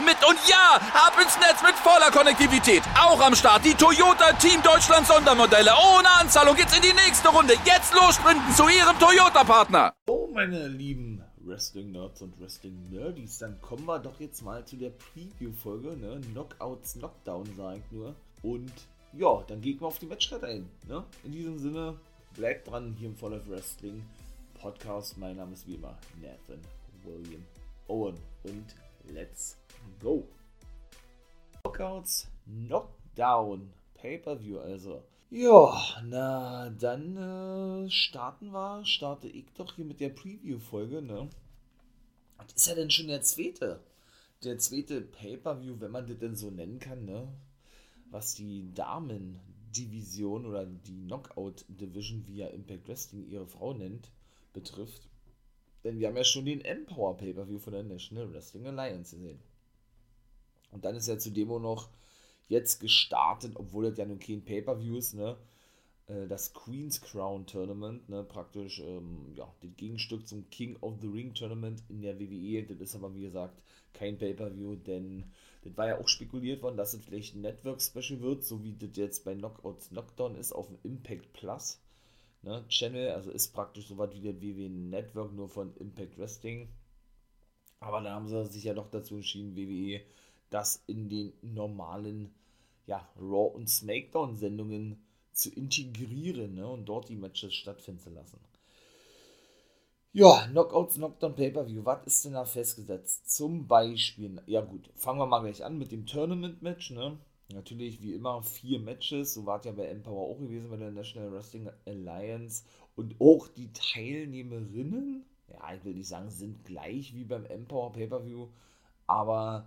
mit. Und ja, ab ins Netz mit voller Konnektivität. Auch am Start die Toyota Team Deutschland Sondermodelle. Ohne Anzahlung geht's in die nächste Runde. Jetzt los sprinten zu ihrem Toyota-Partner. Oh, meine lieben Wrestling-Nerds und Wrestling-Nerdies, dann kommen wir doch jetzt mal zu der Preview-Folge, ne? Knockouts, Knockdown, sag ich nur. Und ja, dann gehen wir auf die Matchcard ein. Ne? In diesem Sinne, bleibt dran hier im Fall of Wrestling Podcast. Mein Name ist wie immer Nathan William Owen und let's go. Knockouts, Knockdown, Pay-Per-View also. Ja, na dann äh, starten wir, starte ich doch hier mit der Preview-Folge, ne? Was ist ja denn schon der zweite? Der zweite Pay-Per-View, wenn man das denn so nennen kann, ne? was die Damen-Division oder die Knockout-Division, wie ja Impact Wrestling ihre Frau nennt, betrifft. Denn wir haben ja schon den Empower Pay-Per-View von der National Wrestling Alliance gesehen. Und dann ist ja zudem auch noch jetzt gestartet, obwohl das ja nun kein Pay-Per-View ist, ne? Äh, das Queen's Crown Tournament, ne, praktisch ähm, ja, das Gegenstück zum King of the Ring Tournament in der WWE. Das ist aber wie gesagt kein Pay-Per-View, denn das war ja auch spekuliert worden, dass es vielleicht ein Network-Special wird, so wie das jetzt bei Knockouts Knockdown ist auf dem Impact Plus ne, Channel. Also ist praktisch so was wie der WWE Network, nur von Impact Wrestling. Aber dann haben sie sich ja doch dazu entschieden, WWE das in den normalen ja, Raw- und Smackdown-Sendungen zu integrieren ne, und dort die Matches stattfinden zu lassen. Ja, Knockouts, Knockdown, Pay-Per-View, was ist denn da festgesetzt? Zum Beispiel, ja gut, fangen wir mal gleich an mit dem Tournament-Match, ne? Natürlich, wie immer, vier Matches, so war es ja bei Empower auch gewesen, bei der National Wrestling Alliance. Und auch die Teilnehmerinnen, ja, ich will nicht sagen, sind gleich wie beim Empower Pay-Per-View, aber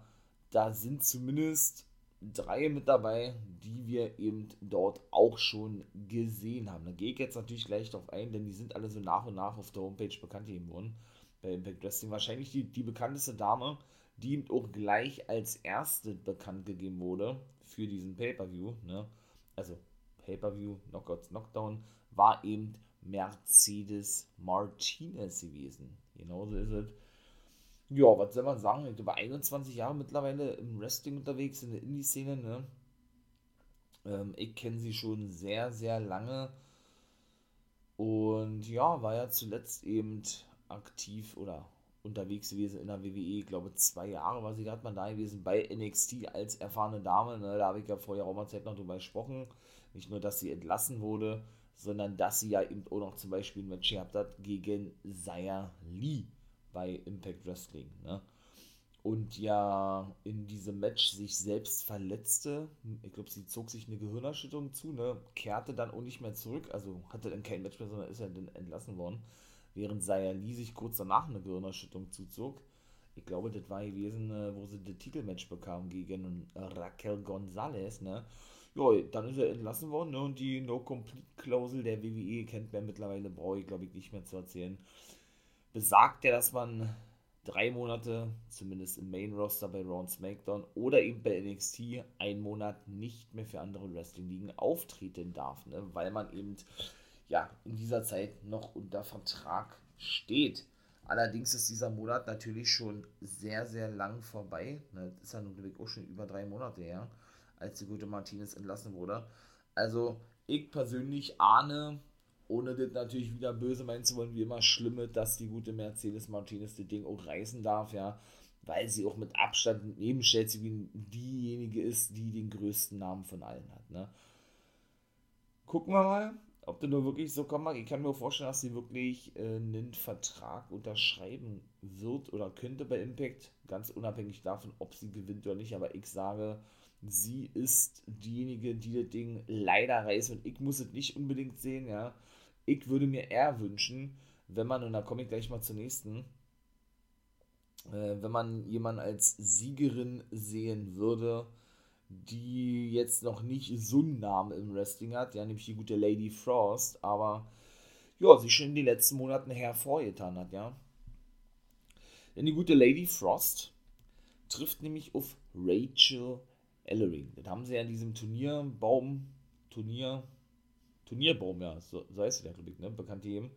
da sind zumindest drei mit dabei, die wir eben dort auch schon gesehen haben. Da gehe ich jetzt natürlich gleich drauf ein, denn die sind alle so nach und nach auf der Homepage bekannt gegeben worden. Bei Impact Wrestling wahrscheinlich die, die bekannteste Dame, die eben auch gleich als erste bekannt gegeben wurde für diesen Pay-Per-View. Ne? Also Pay-Per-View, Knockouts, Knockdown, war eben Mercedes Martinez gewesen. Genauso ist es ja, was soll man sagen? Ich glaube, 21 Jahre mittlerweile im Wrestling unterwegs, in der Indie-Szene. Ne? Ähm, ich kenne sie schon sehr, sehr lange. Und ja, war ja zuletzt eben aktiv oder unterwegs gewesen in der WWE. Ich glaube, zwei Jahre war sie gerade mal da gewesen bei NXT als erfahrene Dame. Ne? Da habe ich ja vorher auch mal Zeit noch drüber gesprochen. Nicht nur, dass sie entlassen wurde, sondern dass sie ja eben auch noch zum Beispiel ein Match gehabt hat gegen Zaya Lee bei Impact Wrestling. Ne? Und ja in diesem Match sich selbst verletzte. Ich glaube, sie zog sich eine Gehirnerschütterung zu, ne? kehrte dann auch nicht mehr zurück. Also hatte dann kein Match mehr, sondern ist ja dann entlassen worden. Während Saya Lee sich kurz danach eine Gehirnerschütterung zuzog. Ich glaube, das war gewesen, äh, wo sie das Titelmatch bekam gegen Raquel Gonzalez. Ne? Ja, dann ist er entlassen worden ne? und die No-Complete-Klausel der WWE kennt man mittlerweile, brauche ich glaube ich nicht mehr zu erzählen besagt ja, dass man drei Monate, zumindest im Main Roster bei Raw und SmackDown oder eben bei NXT, einen Monat nicht mehr für andere Wrestling-Ligen auftreten darf, ne? weil man eben ja in dieser Zeit noch unter Vertrag steht. Allerdings ist dieser Monat natürlich schon sehr, sehr lang vorbei. Ne? Das ist ja nun auch schon über drei Monate her, als die gute Martinez entlassen wurde. Also ich persönlich ahne, ohne das natürlich wieder böse meinen zu wollen, wie immer schlimme, dass die gute Mercedes Martinez das Ding auch reißen darf, ja, weil sie auch mit Abstand neben Chelsea diejenige ist, die den größten Namen von allen hat, ne. Gucken wir mal, ob das nur wirklich so kommt. Ich kann mir vorstellen, dass sie wirklich äh, einen Vertrag unterschreiben wird oder könnte bei Impact, ganz unabhängig davon, ob sie gewinnt oder nicht, aber ich sage, sie ist diejenige, die das Ding leider reißt und ich muss es nicht unbedingt sehen, ja. Ich würde mir eher wünschen, wenn man, und da komme ich gleich mal zur nächsten äh, wenn man jemanden als Siegerin sehen würde, die jetzt noch nicht so einen Namen im Wrestling hat, ja, nämlich die gute Lady Frost, aber ja, sich schon in den letzten Monaten hervorgetan hat, ja. Denn die gute Lady Frost trifft nämlich auf Rachel Ellering. Das haben sie ja in diesem Turnierbaum, Turnier, Turnierbaum, ja, so, so heißt der, glaube ich, ne, bekannt eben.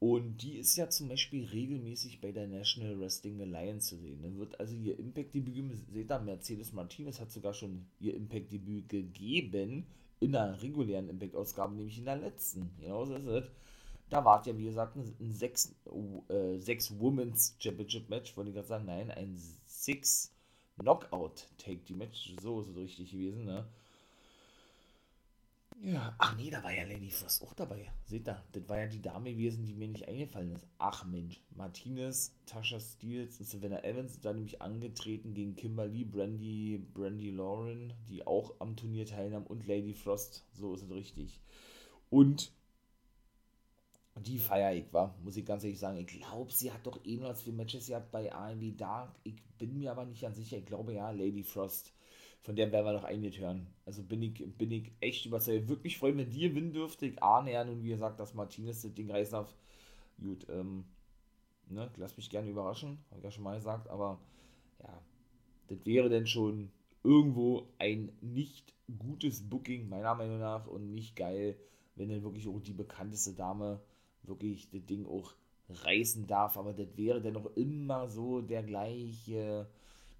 Und die ist ja zum Beispiel regelmäßig bei der National Wrestling Alliance zu sehen. Dann wird also ihr Impact-Debüt, seht ihr, Mercedes Martinez hat sogar schon ihr Impact-Debüt gegeben in einer regulären Impact-Ausgabe, nämlich in der letzten. Genau so ist es. Da war ja, wie gesagt, ein sechs, äh, sechs Women's Championship Match, wollte ich gerade sagen, nein, ein six Knockout Take the Match, so ist es richtig gewesen, ne? Ja, ach nee, da war ja Lady Frost auch dabei. Seht ihr, das war ja die Dame gewesen, die mir nicht eingefallen ist. Ach Mensch, Martinez, Tasha Steels und Savannah Evans sind da nämlich angetreten gegen Kimberly, Brandy, Brandy Lauren, die auch am Turnier teilnahmen und Lady Frost, so ist es richtig. Und die feier ich, war, muss ich ganz ehrlich sagen. Ich glaube, sie hat doch eh noch für Matches gehabt bei AMW Dark. Ich bin mir aber nicht ganz sicher. Ich glaube ja, Lady Frost. Von der werden wir noch einiges hören. Also bin ich, bin ich echt überzeugt. Wirklich freuen, wenn die gewinnen dürfte. Ich ahne ja nun, wie gesagt, dass Martinez das Ding reißen darf. Gut, ähm, ne, lass mich gerne überraschen. Habe ich ja schon mal gesagt. Aber ja, das wäre denn schon irgendwo ein nicht gutes Booking, meiner Meinung nach. Und nicht geil, wenn dann wirklich auch die bekannteste Dame wirklich das Ding auch reißen darf, aber das wäre dennoch immer so der gleiche,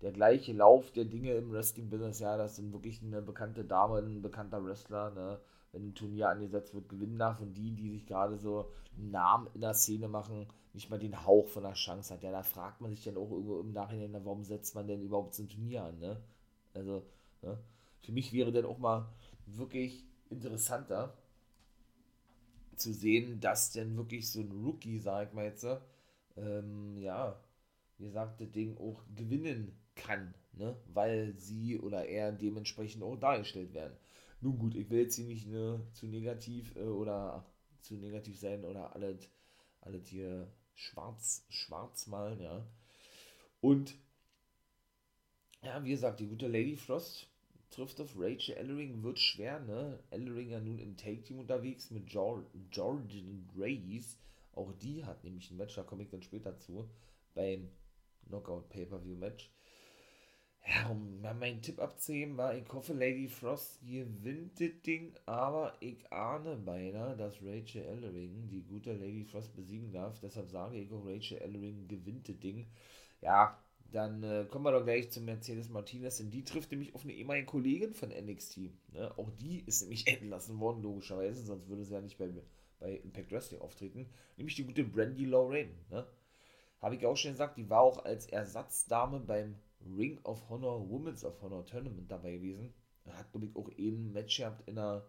der gleiche Lauf der Dinge im Wrestling-Business, ja, dass dann wirklich eine bekannte Dame, ein bekannter Wrestler, ne, wenn ein Turnier angesetzt wird, gewinnen darf und die, die sich gerade so einen Namen in der Szene machen, nicht mal den Hauch von der Chance hat. Ja, da fragt man sich dann auch irgendwo im Nachhinein, warum setzt man denn überhaupt so ein Turnier an, ne? Also, ne? für mich wäre dann auch mal wirklich interessanter, zu sehen, dass denn wirklich so ein Rookie, sag ich mal jetzt, ähm, ja, wie gesagt, das Ding auch gewinnen kann, ne? weil sie oder er dementsprechend auch dargestellt werden. Nun gut, ich will jetzt hier nicht ne, zu negativ äh, oder zu negativ sein oder alles, alles hier schwarz, schwarz malen, ja. Und ja, wie gesagt, die gute Lady Frost trifft auf Rachel Ellering, wird schwer, ne? Ellering ja nun im Take-Team unterwegs mit Jordan Grace. Auch die hat nämlich ein Match, da komme ich dann später zu, beim Knockout Pay-Per-View-Match. Ja, um meinen Tipp abzuheben, war, ich hoffe, Lady Frost gewinnt das Ding, aber ich ahne beinahe, dass Rachel Ellering die gute Lady Frost besiegen darf. Deshalb sage ich, auch Rachel Ellering gewinnt das Ding. Ja, dann äh, kommen wir doch gleich zu Mercedes Martinez, denn die trifft nämlich auf eine ehemalige Kollegin von NXT. Ne? Auch die ist nämlich entlassen worden, logischerweise, sonst würde sie ja nicht bei, bei Impact Wrestling auftreten. Nämlich die gute Brandy Lorraine. Ne? Habe ich auch schon gesagt, die war auch als Ersatzdame beim Ring of Honor Women's of Honor Tournament dabei gewesen. Hat, glaube ich, auch ein Match gehabt in einer,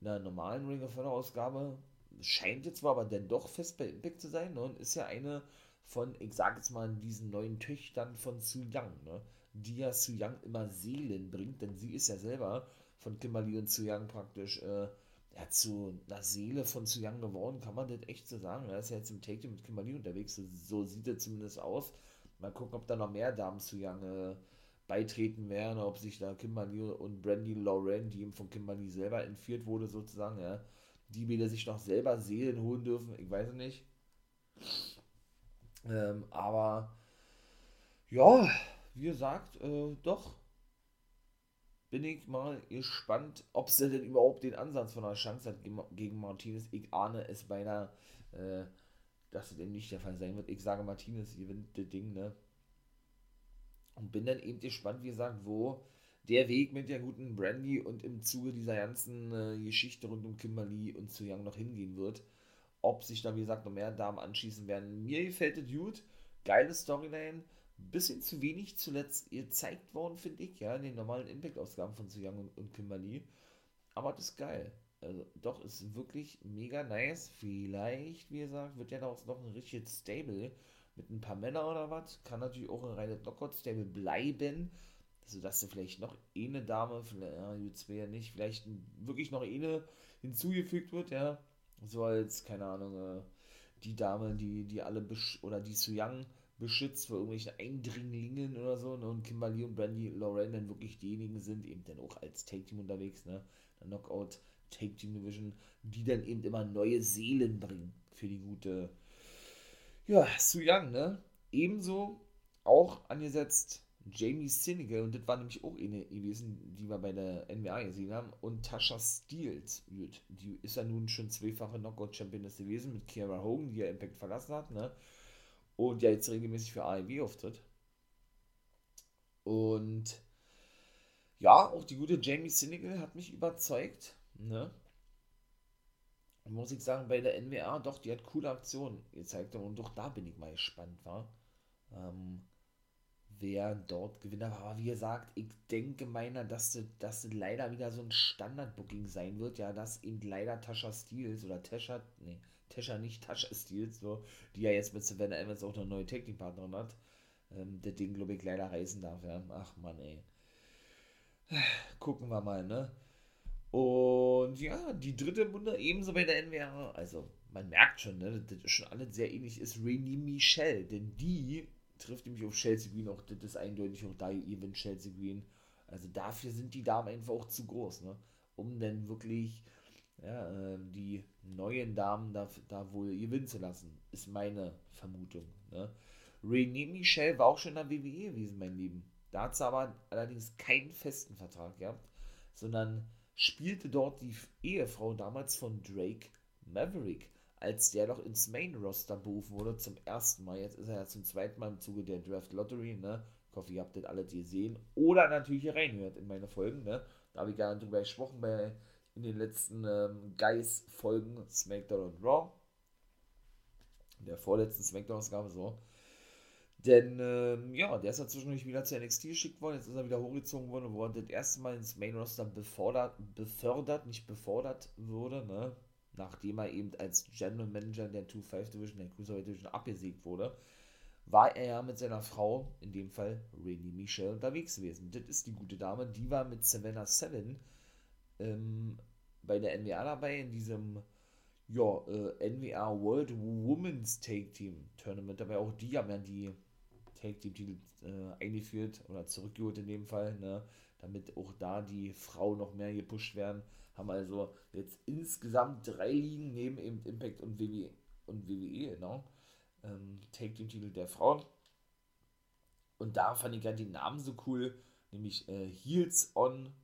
in einer normalen Ring of Honor Ausgabe. Scheint jetzt zwar aber dann doch fest bei Impact zu sein ne? und ist ja eine von, ich sag jetzt mal, diesen neuen Töchtern von Su Yang, ne? die ja Su Yang immer Seelen bringt, denn sie ist ja selber von Kimberly und Su Yang praktisch äh, ja, zu einer Seele von Su Yang geworden, kann man das echt so sagen. Er ist ja jetzt im Take mit Kimberly unterwegs, so, so sieht er zumindest aus. Mal gucken, ob da noch mehr Damen Su Yang äh, beitreten werden, ob sich da Kimberly und Brandy Lauren, die eben von Kimberly selber entführt wurde, sozusagen, ja, die wieder sich noch selber Seelen holen dürfen, ich weiß nicht. Ähm, aber ja, wie gesagt, äh, doch bin ich mal gespannt, ob sie denn überhaupt den Ansatz von einer Chance hat gegen Martinez. Ich ahne es beinahe, äh, dass es eben nicht der Fall sein wird. Ich sage, Martinez gewinnt das Ding, ne? Und bin dann eben gespannt, wie gesagt, wo der Weg mit der guten Brandy und im Zuge dieser ganzen äh, Geschichte rund um Kimberly und Zu Young noch hingehen wird ob sich da, wie gesagt, noch mehr Damen anschließen werden. Mir gefällt es gut. Geile Storyline. Bisschen zu wenig zuletzt gezeigt worden, finde ich, ja, in den normalen Impact-Ausgaben von Su Young und, und Kimberly. Aber das ist geil. Also, doch, ist wirklich mega nice. Vielleicht, wie gesagt, wird ja daraus noch ein richtiges Stable mit ein paar Männern oder was. Kann natürlich auch ein reines Knockout-Stable bleiben. Sodass du vielleicht noch eine Dame, vielleicht, ja, ja nicht, vielleicht wirklich noch eine hinzugefügt wird, ja so als, keine Ahnung, äh, die Dame, die, die alle, oder die Su Young beschützt vor irgendwelchen Eindringlingen oder so. Ne? Und Kimberly und Brandy Lorraine dann wirklich diejenigen sind, eben dann auch als Take-Team unterwegs, ne? Der Knockout Take-Team Division, die dann eben immer neue Seelen bringen für die gute, ja, Su Young, ne? Ebenso auch angesetzt Jamie Sinegal, und das war nämlich auch eine gewesen, die wir bei der NWA gesehen haben, und Tasha Steels, die ist ja nun schon zweifache Knockout-Championess gewesen mit Kiara Hogan, die ja Impact verlassen hat, ne? Und ja jetzt regelmäßig für AEW auftritt. Und ja, auch die gute Jamie Sinegal hat mich überzeugt, ne? Muss ich sagen, bei der NWA, doch, die hat coole Aktionen gezeigt und doch da bin ich mal gespannt, war. Ähm, wer dort Gewinner war. Aber wie gesagt, ich denke meiner, dass das, leider wieder so ein Standard-Booking sein wird, ja, dass eben leider Tasha Steels oder Tasha, nee, Tasha nicht Tasha Steels, so, die ja jetzt mit Savannah Evans auch eine neue Technikpartnerin hat, ähm, das Ding, glaube ich, leider reisen darf, ja. Ach man, ey. Gucken wir mal, ne? Und ja, die dritte Runde ebenso bei der NWA. Also, man merkt schon, ne, das ist schon alles sehr ähnlich ist Rainy Michelle, denn die trifft nämlich auf Chelsea Green, auch das ist eindeutig auch da Event Chelsea Green. Also dafür sind die Damen einfach auch zu groß, ne? Um dann wirklich ja, äh, die neuen Damen da, da wohl gewinnen zu lassen, ist meine Vermutung. Ne? René Michel war auch schon in der WWE gewesen, mein Lieben. Da hat sie aber allerdings keinen festen Vertrag gehabt, sondern spielte dort die Ehefrau damals von Drake Maverick als der noch ins Main Roster berufen wurde zum ersten Mal. Jetzt ist er ja zum zweiten Mal im Zuge der Draft Lottery, ne? Ich hoffe, ihr habt das alle gesehen. Oder natürlich hier reinhört in meine Folgen, ne? Da habe ich gerne drüber gesprochen bei in den letzten ähm, Guys-Folgen SmackDown und Raw. Der vorletzten Smackdown-Ausgabe so. Denn, ähm, ja, der ist ja zwischendurch wieder zu NXT geschickt worden. Jetzt ist er wieder hochgezogen worden und wurde das erste Mal ins Main Roster befördert, befördert, nicht befordert wurde, ne? Nachdem er eben als General Manager der 2-5 Division, der Cruiserweight Division abgesiegt wurde, war er ja mit seiner Frau, in dem Fall Rainy Michelle, unterwegs gewesen. Das ist die gute Dame, die war mit Savannah Seven ähm, bei der NWA dabei, in diesem ja, äh, NWA World Women's Take Team Tournament. Dabei auch die haben ja die Take Team Titel äh, eingeführt oder zurückgeholt in dem Fall, ne, damit auch da die Frauen noch mehr gepusht werden haben also jetzt insgesamt drei Ligen neben eben Impact und WWE, und WWE genau, ähm, Take den Titel der Frauen. Und da fand ich ja den Namen so cool, nämlich äh, Heels on,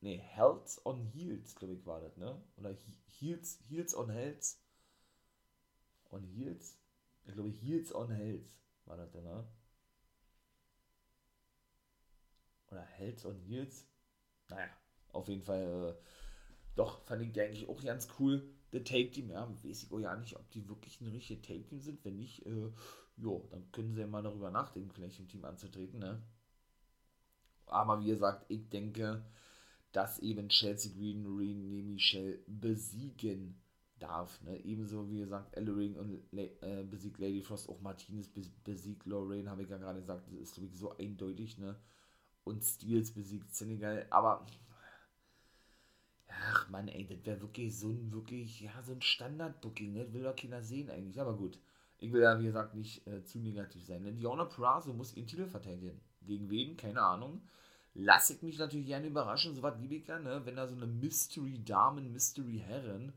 nee, Health on Heels, glaube ich, war das, ne? Oder Heels, Heels on Health. On Heels? Ich glaube, Heels on Health war das, ne? Oder Health on Heels? Naja, auf jeden Fall äh, doch, fand ich eigentlich auch ganz cool. Der Take-Team, ja, weiß ich auch ja nicht, ob die wirklich ein richtiges Take-Team sind. Wenn nicht, äh, jo, dann können sie ja mal darüber nachdenken, vielleicht im Team anzutreten, ne? Aber wie gesagt, ich denke, dass eben Chelsea Green René Michel besiegen darf. Ne? Ebenso wie gesagt, Ellering und äh, besiegt Lady Frost, auch Martinez besiegt Lorraine, habe ich ja gerade gesagt, das ist wirklich so eindeutig. Ne? Und Steels besiegt Senegal, aber Ach man, ey, das wäre wirklich so ein, wirklich, ja, so ein Standard-Booking, ne? Will doch keiner sehen eigentlich. Aber gut, ich will ja, wie gesagt, nicht äh, zu negativ sein. Denn Diona Prazo muss ihren Titel verteidigen. Gegen wen? Keine Ahnung. Lass ich mich natürlich gerne überraschen, so was liebe ich ja, ne? Wenn da so eine Mystery-Damen, Mystery-Herren,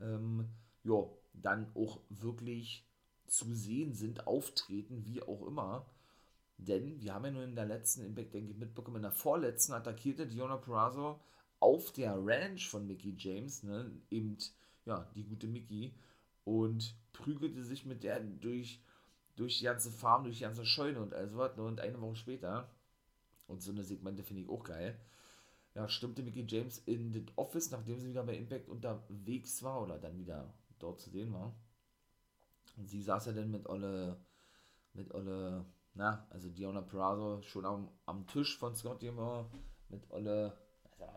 ähm, ja, dann auch wirklich zu sehen sind, auftreten, wie auch immer. Denn wir haben ja nur in der letzten Impact, denke ich, mitbekommen, in der vorletzten attackierte Diona Prazo auf der Ranch von Mickey James, ne, eben, ja, die gute Mickey, und prügelte sich mit der durch, durch die ganze Farm, durch die ganze Scheune und all sowas, ne, und eine Woche später, und so eine Segmente finde ich auch geil, ja, stimmte Mickey James in das Office, nachdem sie wieder bei Impact unterwegs war, oder dann wieder dort zu sehen war. Und sie saß ja dann mit Olle, mit Olle, na, also Diona Perazzo schon am, am Tisch von Scott Gilmore, mit Olle,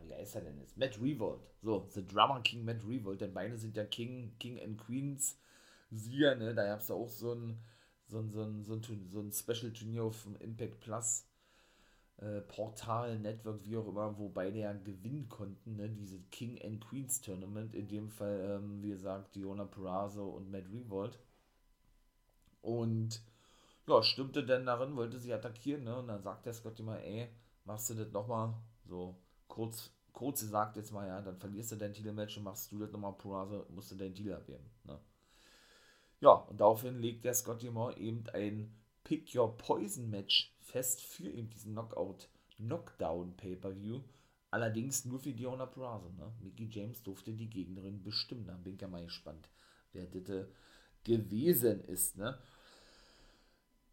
wie heißt er denn jetzt? Matt Revolt. So, The Drummer King Matt Revolt, denn beide sind ja King, King and Queens Sieger, ne? Da gab es ja auch so ein, so ein, so ein, so ein, so ein Special-Turnier auf dem Impact Plus äh, Portal, Network, wie auch immer, wo beide ja gewinnen konnten, ne? Diese King and Queens Tournament, in dem Fall, ähm, wie gesagt, Diona Perazzo und Matt Revolt. Und ja, stimmte denn darin, wollte sie attackieren, ne? Und dann sagt der Scott immer, ey, machst du das nochmal? So, kurz, kurz gesagt jetzt mal, ja, dann verlierst du dein Titelmatch und machst du das nochmal Purase, musst du deinen Titel abgeben, ne? Ja, und daraufhin legt der Scott Moore eben ein Pick Your Poison Match fest für eben diesen Knockout, Knockdown Pay-Per-View. Allerdings nur für Diona Purrazzo, ne? Mickey James durfte die Gegnerin bestimmen. Da bin ich ja mal gespannt, wer das gewesen ist, ne?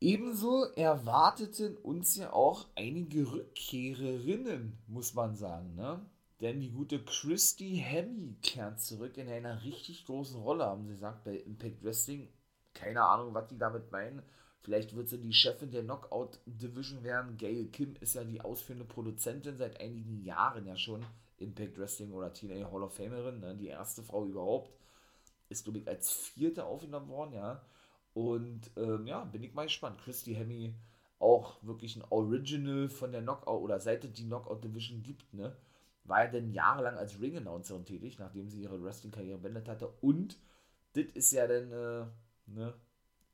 Ebenso erwarteten uns ja auch einige Rückkehrerinnen, muss man sagen, ne? Denn die gute Christy Hemme kehrt zurück in einer richtig großen Rolle, haben sie gesagt, bei Impact Wrestling. Keine Ahnung, was die damit meinen. Vielleicht wird sie die Chefin der Knockout Division werden. Gail Kim ist ja die ausführende Produzentin seit einigen Jahren ja schon. Impact Wrestling oder TNA Hall of Famerin, ne? die erste Frau überhaupt. Ist, glaube ich, als vierte aufgenommen worden, ja. Und ähm, ja, bin ich mal gespannt. Christy Hemme auch wirklich ein Original von der Knockout oder seit es die Knockout Division gibt, ne? War ja dann jahrelang als Ring-Announcerin tätig, nachdem sie ihre Wrestling-Karriere beendet hatte. Und das ist ja dann äh, ne,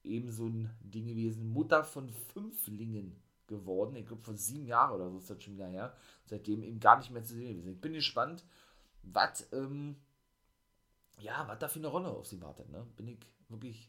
eben so ein Ding gewesen. Mutter von Fünflingen geworden. Ich glaube, vor sieben Jahren oder so ist das schon wieder her. Seitdem eben gar nicht mehr zu sehen gewesen. Ich bin gespannt, was, ähm, ja, was da für eine Rolle auf sie wartet. Ne? Bin ich wirklich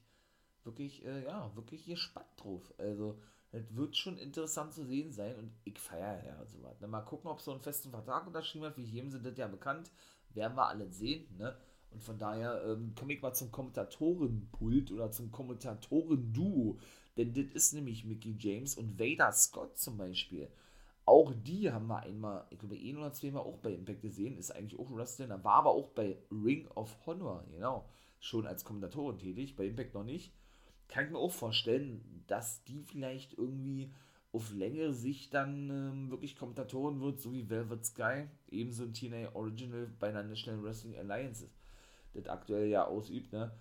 wirklich, äh, ja, wirklich gespannt drauf. Also, es wird schon interessant zu sehen sein und ich feiere ja sowas. Ne? Mal gucken, ob so einen festen Vertrag unterschrieben hat. Wie jedem sind das ja bekannt. Werden wir alle sehen, ne? Und von daher ähm, komme ich mal zum Kommentatorenpult oder zum Kommentatoren-Duo. Denn das ist nämlich Mickey James und Vader Scott zum Beispiel. Auch die haben wir einmal, ich glaube, ein oder zweimal auch bei Impact gesehen. Ist eigentlich auch Wrestler. War aber auch bei Ring of Honor, genau. Schon als Kommentatorin tätig. Bei Impact noch nicht kann ich mir auch vorstellen, dass die vielleicht irgendwie auf längere Sicht dann ähm, wirklich Kommentatoren wird, so wie Velvet Sky, ebenso ein TNA Original bei einer National Wrestling Alliance das aktuell ja ausübt, ne?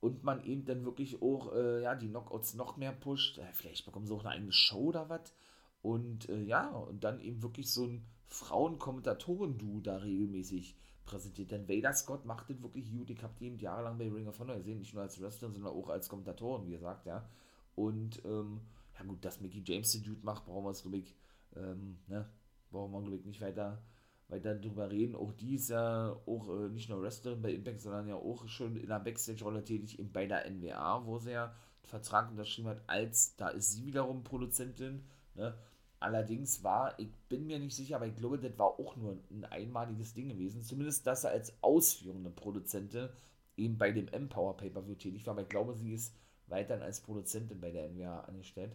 Und man eben dann wirklich auch, äh, ja, die Knockouts noch mehr pusht. Äh, vielleicht bekommen sie auch eine eigene Show oder was. Und äh, ja, und dann eben wirklich so ein Frauen-Kommentatoren-Duo da regelmäßig präsentiert. Denn Vader Scott macht das wirklich gut. Ich habe die jahrelang bei Ring of Honor gesehen, nicht nur als Wrestler, sondern auch als Kommentatoren, wie gesagt, ja. Und, ähm, ja gut, dass Mickey James den Dude macht, brauchen wir es, glaube ich, ähm, ne, brauchen wir, glaube ich, nicht weiter, weiter drüber reden. Auch die ist ja auch äh, nicht nur Wrestlerin bei Impact, sondern ja auch schon in der Backstage-Rolle tätig in, bei der NWA, wo sie ja einen Vertrag unterschrieben hat, als, da ist sie wiederum Produzentin, ne, Allerdings war, ich bin mir nicht sicher, aber ich glaube, das war auch nur ein einmaliges Ding gewesen. Zumindest, dass er als ausführende Produzentin eben bei dem Empower Pay-Per-View tätig war. Aber ich glaube, sie ist weiterhin als Produzentin bei der NWA angestellt.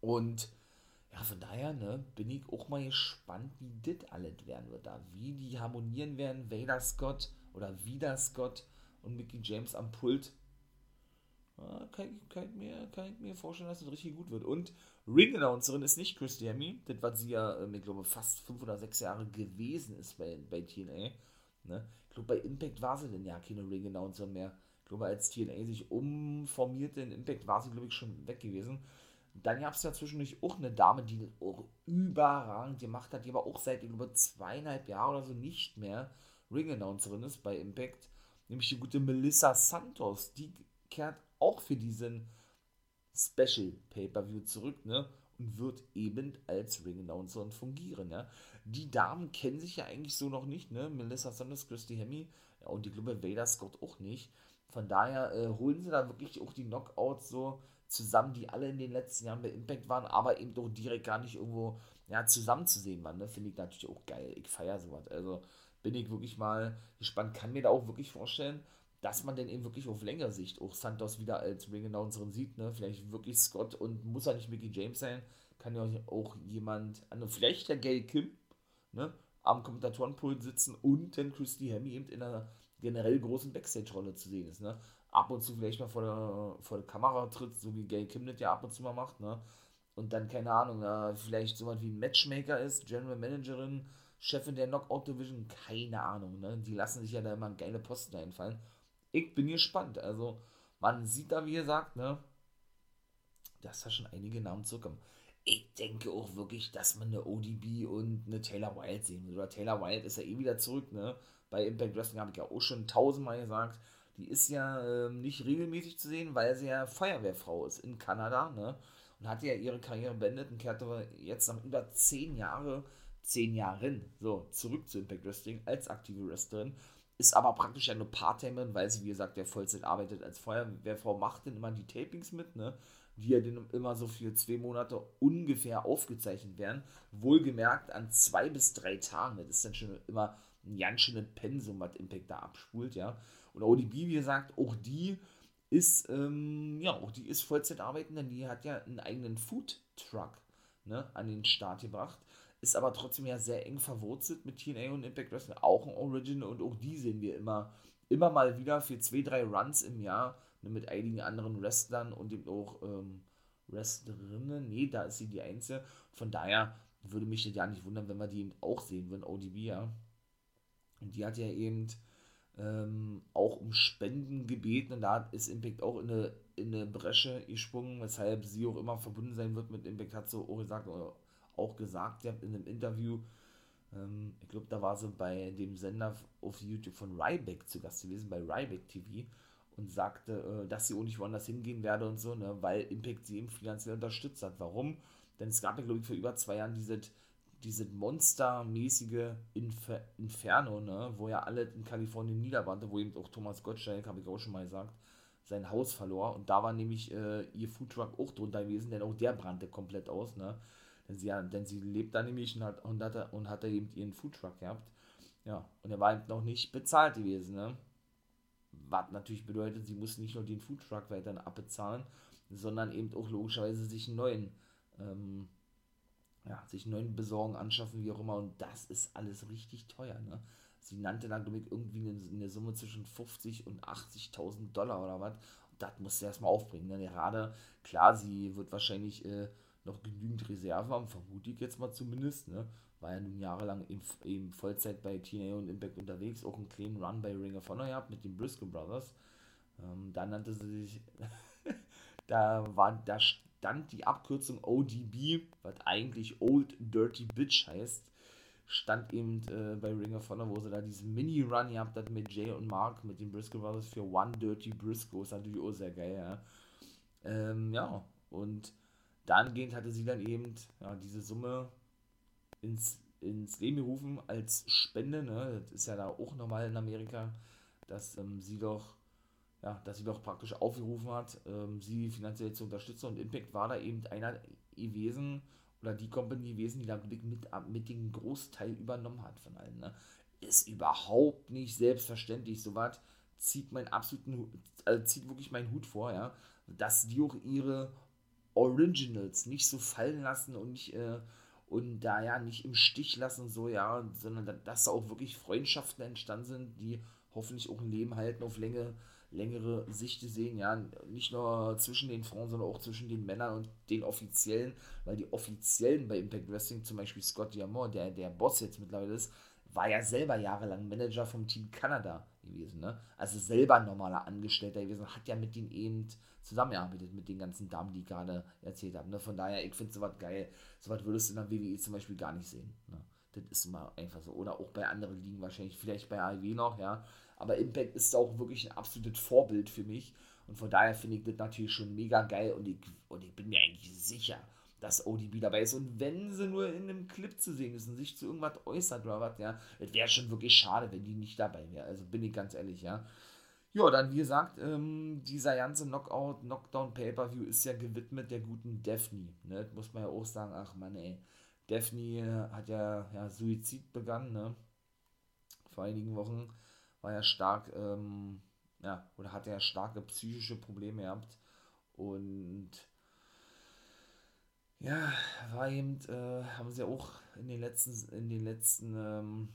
Und ja, von daher ne, bin ich auch mal gespannt, wie das alles werden wird da. Wie die harmonieren werden, Vader Scott oder wieder Scott und Mickey James am Pult. Ja, kann, kann, ich mir, kann ich mir vorstellen, dass das richtig gut wird. Und Ring-Announcerin ist nicht Christy Hemme, das war sie ja, ähm, ich glaube, fast fünf oder sechs Jahre gewesen ist bei, bei TNA. Ne? Ich glaube, bei Impact war sie denn ja keine Ring-Announcerin mehr. Ich glaube, als TNA sich umformierte in Impact, war sie, glaube ich, schon weg gewesen. Dann gab es ja zwischendurch auch eine Dame, die das auch überragend gemacht hat, die aber auch seit, glaube, zweieinhalb Jahren oder so nicht mehr Ring-Announcerin ist bei Impact. Nämlich die gute Melissa Santos. Die kehrt auch für diesen Special Pay-Per-View zurück, ne? Und wird eben als Ring Announcer fungieren, ja. Die Damen kennen sich ja eigentlich so noch nicht, ne? Melissa Sanders, Christy Hemme ja, und die glaube Vader Scott auch nicht. Von daher äh, holen sie da wirklich auch die Knockouts so zusammen, die alle in den letzten Jahren bei Impact waren, aber eben doch direkt gar nicht irgendwo ja, zusammen zu sehen waren. Ne? Finde ich natürlich auch geil. Ich feiere sowas. Also bin ich wirklich mal gespannt. Kann mir da auch wirklich vorstellen, dass man denn eben wirklich auf längere Sicht auch Santos wieder als Ring-Announcerin sieht, ne? Vielleicht wirklich Scott und muss ja nicht Mickey James sein, kann ja auch jemand, also vielleicht der Gay Kim, ne? Am Kommentatorenpult sitzen und dann Christy Hemme eben in einer generell großen Backstage-Rolle zu sehen ist, ne? Ab und zu vielleicht mal vor der, vor der Kamera tritt, so wie Gay Kim das ja ab und zu mal macht, ne? Und dann, keine Ahnung, äh, vielleicht so was wie ein Matchmaker ist, General Managerin, Chefin der Knockout Division, keine Ahnung, ne? Die lassen sich ja da immer geile Posten einfallen ich bin gespannt. Also, man sieht da, wie gesagt, ne, dass da schon einige Namen zurückkommen. Ich denke auch wirklich, dass man eine ODB und eine Taylor Wilde sehen wird. Oder Taylor Wilde ist ja eh wieder zurück, ne? Bei Impact Wrestling habe ich ja auch schon tausendmal gesagt. die ist ja äh, nicht regelmäßig zu sehen, weil sie ja Feuerwehrfrau ist in Kanada, ne? Und hat ja ihre Karriere beendet und kehrte jetzt nach über zehn Jahren, zehn Jahren, so, zurück zu Impact Wrestling als aktive Wrestlerin. Ist aber praktisch ja nur Part-Timerin, weil sie, wie gesagt, der Vollzeit arbeitet als Feuerwehrfrau, macht dann immer die Tapings mit, ne? Die ja dann immer so für zwei Monate ungefähr aufgezeichnet werden. Wohlgemerkt an zwei bis drei Tagen. Das ist dann schon immer ein ganz schönes Pensum, was Impact da abspult, ja. Und ODB, wie gesagt, auch die ist, ähm, ja, auch die ist Vollzeit arbeiten, denn die hat ja einen eigenen Food Truck ne, an den Start gebracht. Ist aber trotzdem ja sehr eng verwurzelt mit TNA und Impact Wrestling, auch ein Original und auch die sehen wir immer, immer mal wieder für zwei, drei Runs im Jahr ne, mit einigen anderen Wrestlern und eben auch ähm, Wrestlerinnen. Nee, da ist sie die Einzige. Von daher würde mich das ja nicht wundern, wenn wir die eben auch sehen würden, ODB, ja. Und die hat ja eben ähm, auch um Spenden gebeten und da ist Impact auch in eine, in eine Bresche gesprungen, weshalb sie auch immer verbunden sein wird mit Impact, hat so auch gesagt, oder auch gesagt, ja, in einem Interview, ähm, ich glaube, da war sie bei dem Sender auf YouTube von Ryback zu Gast gewesen, bei Ryback TV und sagte, äh, dass sie auch nicht woanders hingehen werde und so, ne, weil Impact sie eben finanziell unterstützt hat. Warum? Denn es gab ja, glaube ich, vor über zwei Jahren diese diese monstermäßige Infer Inferno, ne, wo ja alle in Kalifornien niederbrannte, wo eben auch Thomas Gottschalk, habe ich auch schon mal gesagt, sein Haus verlor. Und da war nämlich äh, ihr Foodtruck auch drunter gewesen, denn auch der brannte komplett aus, ne. Denn sie, denn sie lebt da nämlich und hat, und hat, und hat eben ihren Foodtruck gehabt. Ja, und er war eben noch nicht bezahlt gewesen, ne. Was natürlich bedeutet, sie muss nicht nur den Foodtruck weiterhin abbezahlen, sondern eben auch logischerweise sich einen neuen ähm, ja, sich einen neuen besorgen, anschaffen, wie auch immer. Und das ist alles richtig teuer. Ne? Sie nannte dann, glaube ich, irgendwie eine, eine Summe zwischen 50 und 80.000 Dollar oder was. Das muss sie erstmal aufbringen. Ne? Gerade, klar, sie wird wahrscheinlich äh, noch genügend Reserven haben, vermute ich jetzt mal zumindest. Ne? War ja nun jahrelang eben, eben Vollzeit bei TNA und Impact unterwegs, auch einen kleinen Run bei Ring of Honor gehabt mit den Briscoe Brothers. Ähm, dann nannte sie sich, da war, da stand die Abkürzung ODB, was eigentlich Old Dirty Bitch heißt, stand eben äh, bei Ring of Honor, wo sie da diesen Mini-Run gehabt hat mit Jay und Mark, mit den Briscoe Brothers für One Dirty Briscoe, ist natürlich auch sehr geil, ja. Ähm, ja, und dahingehend hatte sie dann eben ja, diese Summe ins, ins Leben gerufen als Spende, ne? das ist ja da auch normal in Amerika, dass ähm, sie doch ja, dass sie doch praktisch aufgerufen hat, ähm, sie finanziell zu unterstützen und Impact war da eben einer gewesen oder die Company gewesen, die da mit, mit den Großteil übernommen hat von allen. Ne? Ist überhaupt nicht selbstverständlich. Soweit zieht mein absoluten, also zieht wirklich meinen Hut vor, ja, dass die auch ihre Originals nicht so fallen lassen und nicht äh, und da ja nicht im Stich lassen, so ja, sondern dass da auch wirklich Freundschaften entstanden sind, die hoffentlich auch ein Leben halten auf Länge längere Sicht sehen, ja, nicht nur zwischen den Frauen, sondern auch zwischen den Männern und den Offiziellen, weil die Offiziellen bei Impact Wrestling, zum Beispiel Scott Diamond, der der Boss jetzt mittlerweile ist, war ja selber jahrelang Manager vom Team Kanada gewesen, ne? Also selber normaler Angestellter gewesen, hat ja mit denen eben zusammengearbeitet, mit den ganzen Damen, die ich gerade erzählt habe, ne? Von daher, ich finde sowas geil. Sowas würdest du in der WWE zum Beispiel gar nicht sehen, ne? Das ist immer einfach so. Oder auch bei anderen Ligen wahrscheinlich, vielleicht bei AEW noch, ja. Aber Impact ist auch wirklich ein absolutes Vorbild für mich. Und von daher finde ich das natürlich schon mega geil und ich, und ich bin mir eigentlich sicher, dass ODB dabei ist. Und wenn sie nur in einem Clip zu sehen ist und sich zu irgendwas äußert oder was, ja, das wäre schon wirklich schade, wenn die nicht dabei wäre. Also bin ich ganz ehrlich, ja. Ja, dann wie gesagt, ähm, dieser ganze Knockout, Knockdown Pay-Per-View ist ja gewidmet der guten Daphne. Ne? Das muss man ja auch sagen, ach man, ey. Daphne hat ja, ja Suizid begangen, ne? Vor einigen Wochen war ja stark, ähm, ja, oder hat ja starke psychische Probleme gehabt und ja, war eben, äh, haben sie auch in den letzten, in den letzten, ähm,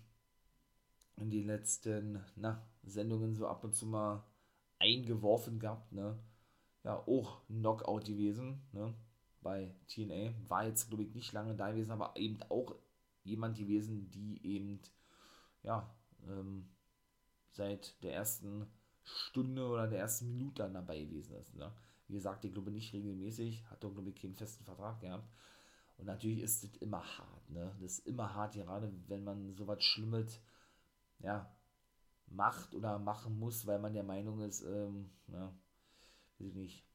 in den letzten, na, Sendungen so ab und zu mal eingeworfen gehabt, ne, ja, auch Knockout gewesen, ne, bei TNA, war jetzt, glaube ich, nicht lange da gewesen, aber eben auch jemand gewesen, die eben, ja, ähm, seit der ersten Stunde oder der ersten Minute dann dabei gewesen ist. Ne? Wie gesagt, ich glaube nicht regelmäßig, hat doch, glaube ich, keinen festen Vertrag gehabt. Und natürlich ist es immer hart, ne? Das ist immer hart, gerade wenn man sowas Schlimmes, ja, macht oder machen muss, weil man der Meinung ist, ähm, na, weiß ich nicht,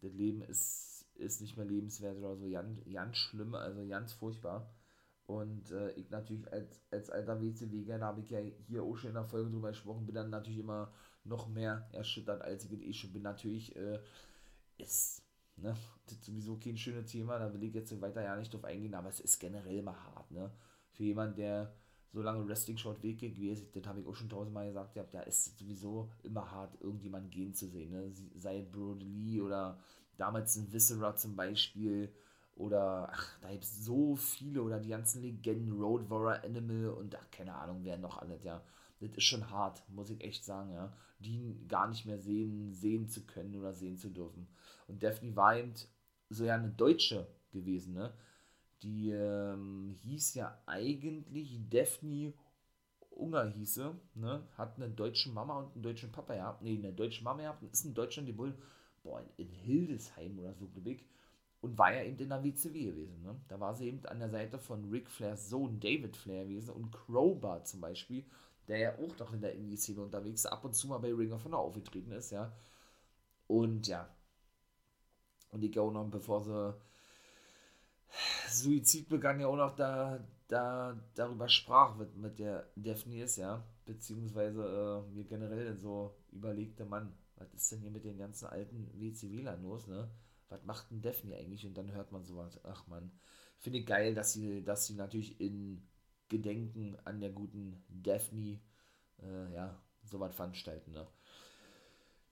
das Leben ist, ist nicht mehr lebenswert oder so, ganz, ganz schlimm, also ganz furchtbar. Und äh, ich natürlich als, als alter WCW-Gern, da habe ich ja hier auch schon in der Folge drüber gesprochen, bin dann natürlich immer noch mehr erschüttert, als ich eh schon bin. Natürlich äh, ist ne, das sowieso kein schönes Thema, da will ich jetzt weiter ja nicht drauf eingehen, aber es ist generell immer hart, ne? Für jemanden, der so lange Wrestling-Short Weg gewesen das habe ich auch schon tausendmal gesagt, ja, da ist sowieso immer hart, irgendjemanden gehen zu sehen, ne? Sei Brody Lee oder damals ein Viscera zum Beispiel, oder, ach, da gibt es so viele, oder die ganzen Legenden, Road Warrior, Animal und ach, keine Ahnung, wer noch alles, ja. Das ist schon hart, muss ich echt sagen, ja. Die gar nicht mehr sehen, sehen zu können oder sehen zu dürfen. Und Daphne war eben so ja eine Deutsche gewesen, ne. Die ähm, hieß ja eigentlich Daphne Unger hieße, ne, hat eine deutsche Mama und einen deutschen Papa gehabt, ne, eine deutsche Mama gehabt und ist in Deutschland die wohl, boah, in Hildesheim oder so, glaube ich, und war ja eben in der WCW gewesen. Ne? Da war sie eben an der Seite von Ric Flairs Sohn David Flair gewesen und Crowbar zum Beispiel, der ja auch noch in der Indie-Szene unterwegs ab und zu mal bei Ring of Honor aufgetreten ist, ja. Und ja. Und die noch, bevor sie Suizid begann, ja auch noch da, da darüber sprach mit, mit der Daphne ist, ja. Beziehungsweise äh, mir generell so überlegte, Mann, was ist denn hier mit den ganzen alten WCW-Lern los, ne? was macht denn Daphne eigentlich? Und dann hört man sowas. Ach man, finde ich geil, dass sie, dass sie natürlich in Gedenken an der guten Daphne, äh, ja, sowas veranstalten. Ne?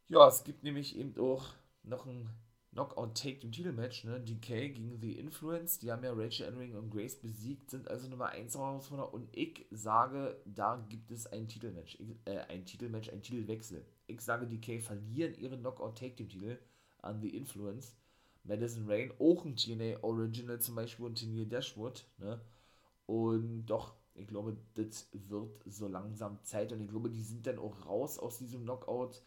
Ja, es gibt nämlich eben auch noch ein Knockout Take Team Titelmatch, ne? DK gegen The Influence, die haben ja Rachel Ellering und Grace besiegt, sind also Nummer 1 Herausforderer und ich sage, da gibt es ein Titelmatch, äh, ein Titelmatch, ein Titelwechsel. Ich sage, DK verlieren ihren Knockout Take Team Titel an The Influence Madison Rain, auch ein TNA Original zum Beispiel und Tenier Dashwood, ne? Und doch, ich glaube, das wird so langsam Zeit und ich glaube, die sind dann auch raus aus diesem Knockout.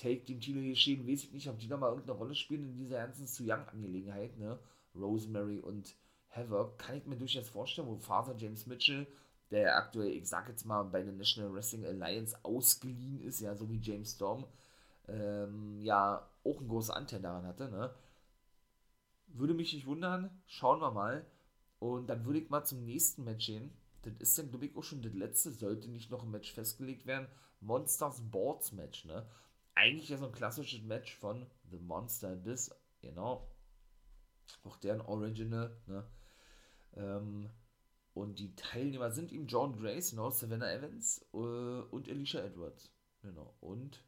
Take den Titel geschehen, weiß ich nicht, ob die da mal irgendeine Rolle spielen in dieser ganzen zu Young Angelegenheit, ne? Rosemary und Havoc, kann ich mir durchaus vorstellen, wo Father James Mitchell, der aktuell, ich sag jetzt mal, bei der National Wrestling Alliance ausgeliehen ist, ja, so wie James Storm, ähm, ja, auch einen großen Anteil daran hatte, ne? Würde mich nicht wundern. Schauen wir mal. Und dann würde ich mal zum nächsten Match gehen. Das ist dann, glaube ich, auch schon das letzte. Sollte nicht noch ein Match festgelegt werden. Monsters Boards Match, ne? Eigentlich ja so ein klassisches Match von The Monster Abyss. Genau. Auch deren Original, ne? Ähm, und die Teilnehmer sind ihm John Grace, genau, Savannah Evans äh, und Alicia Edwards. Genau. Und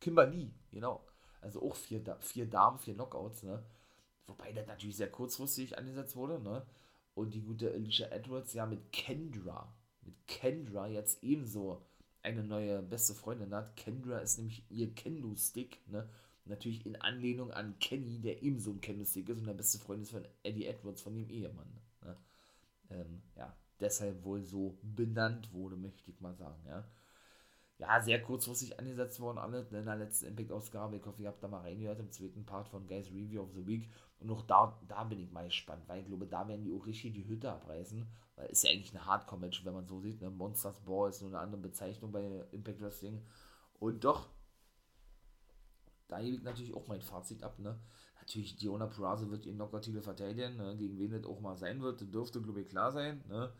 Kimberly, genau. Also auch vier, vier Damen, vier Knockouts, ne? Wobei das natürlich sehr kurzfristig angesetzt wurde, ne? Und die gute Alicia Edwards ja mit Kendra, mit Kendra jetzt ebenso eine neue beste Freundin hat. Kendra ist nämlich ihr Kendo-Stick, ne? Natürlich in Anlehnung an Kenny, der ebenso ein Kendo-Stick ist und der beste Freund ist von Eddie Edwards, von dem Ehemann. Ne? Ähm, ja, deshalb wohl so benannt wurde, möchte ich mal sagen, ja ja, sehr kurzfristig angesetzt worden, alle in der letzten Impact-Ausgabe. Ich hoffe, ihr habt da mal reingehört im zweiten Part von Guys Review of the Week. Und auch da, da bin ich mal gespannt, weil ich glaube, da werden die auch richtig die Hütte abreißen. Weil ist ja eigentlich eine Hardcore-Match, wenn man so sieht. Ne? Monsters Ball ist nur eine andere Bezeichnung bei Impact Wrestling. Und doch, da gebe ich natürlich auch mein Fazit ab. Ne? Natürlich, Diona Purrazzo wird ihren Knockout-Titel verteidigen. Ne? Gegen wen das auch mal sein wird, dürfte, glaube ich, klar sein. Ne?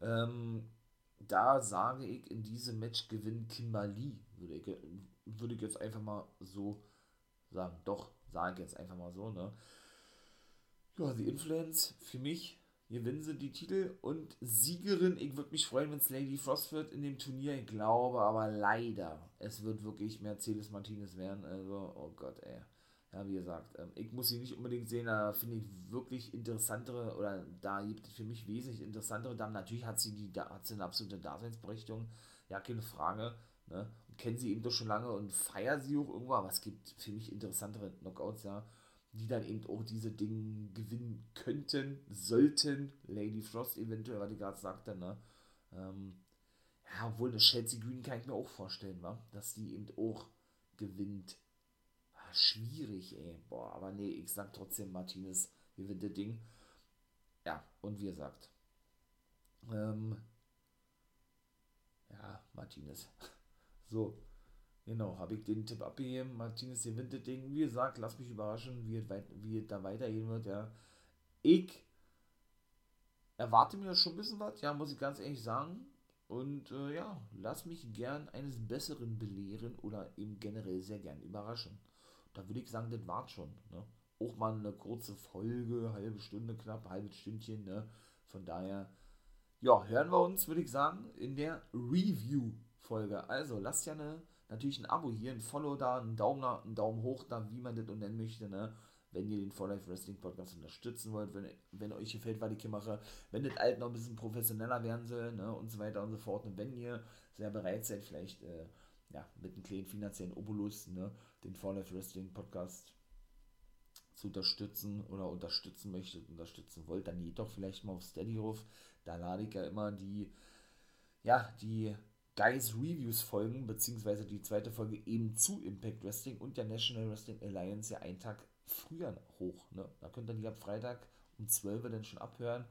Ähm, da sage ich, in diesem Match gewinnt Kimberly. Würde ich, würde ich jetzt einfach mal so sagen. Doch, sage ich jetzt einfach mal so, ne? Ja, die Influence für mich gewinnen sie die Titel und Siegerin. Ich würde mich freuen, wenn es Lady Frost wird in dem Turnier. Ich glaube aber leider, es wird wirklich Mercedes Martinez werden. Also, oh Gott, ey ja, wie gesagt, ähm, ich muss sie nicht unbedingt sehen, da finde ich wirklich interessantere, oder da gibt es für mich wesentlich interessantere Damen. Natürlich hat sie, die, hat sie eine absolute Daseinsberechtigung, ja, keine Frage. Ne? Kennen sie eben doch schon lange und feiern sie auch irgendwo, aber es gibt für mich interessantere Knockouts, ja, die dann eben auch diese Dinge gewinnen könnten, sollten. Lady Frost eventuell, was ich gerade sagte, ne? Ähm, ja, obwohl eine Chelsea Green kann ich mir auch vorstellen, wa? dass die eben auch gewinnt schwierig, ey. Boah, aber nee, ich sag trotzdem, Martinez gewinnt das Ding. Ja, und wie gesagt, ähm, ja, Martinez. So, genau, habe ich den Tipp abgegeben. Martinez gewinnt das Ding. Wie gesagt, lass mich überraschen, wie es, wie es da weitergehen wird. Ja. Ich erwarte mir schon ein bisschen was, ja, muss ich ganz ehrlich sagen. Und äh, ja, lass mich gern eines Besseren belehren oder eben generell sehr gern überraschen. Da würde ich sagen, das war's schon. Ne? Auch mal eine kurze Folge, halbe Stunde knapp, halbes Stündchen. Ne? Von daher, ja, hören wir uns, würde ich sagen, in der Review-Folge. Also lasst ja eine, natürlich ein Abo hier, ein Follow da, einen Daumen, einen Daumen hoch da, wie man das nennen möchte. Ne? wenn ihr den For Life Wrestling Podcast unterstützen wollt, wenn, wenn euch gefällt, was ich hier mache, wenn das alt noch ein bisschen professioneller werden soll ne, und so weiter und so fort. Und wenn ihr sehr bereit seid, vielleicht äh, ja, mit einem kleinen finanziellen Obolus ne, den For Life Wrestling Podcast zu unterstützen oder unterstützen möchtet, unterstützen wollt, dann geht doch vielleicht mal auf Steady Roof. Da lade ich ja immer die, ja, die Guys Reviews Folgen, beziehungsweise die zweite Folge eben zu Impact Wrestling und der National Wrestling Alliance ja einen Tag früher hoch. Ne? Da könnt ihr die ab Freitag um 12 Uhr dann schon abhören.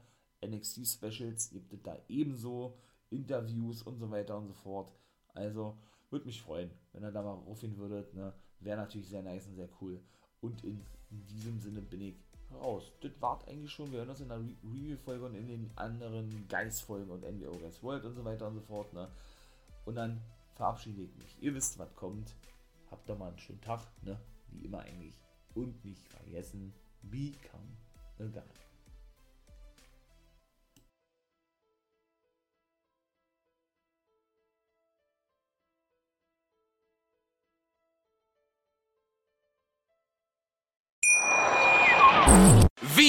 NXT Specials gibt es da ebenso, Interviews und so weiter und so fort. Also würde mich freuen, wenn ihr da mal rufen würdet. Ne? Wäre natürlich sehr nice und sehr cool. Und in, diesem Sinne bin ich raus. Das war's eigentlich schon. Wir hören uns in der Re Review-Folge und in den anderen Geist-Folgen und NWO Guys World und so weiter und so fort. Ne? Und dann verabschiede ich mich. Ihr wisst, was kommt. Habt doch mal einen schönen Tag. Ne? Wie immer eigentlich und nicht vergessen, become a guy. Mm-hmm.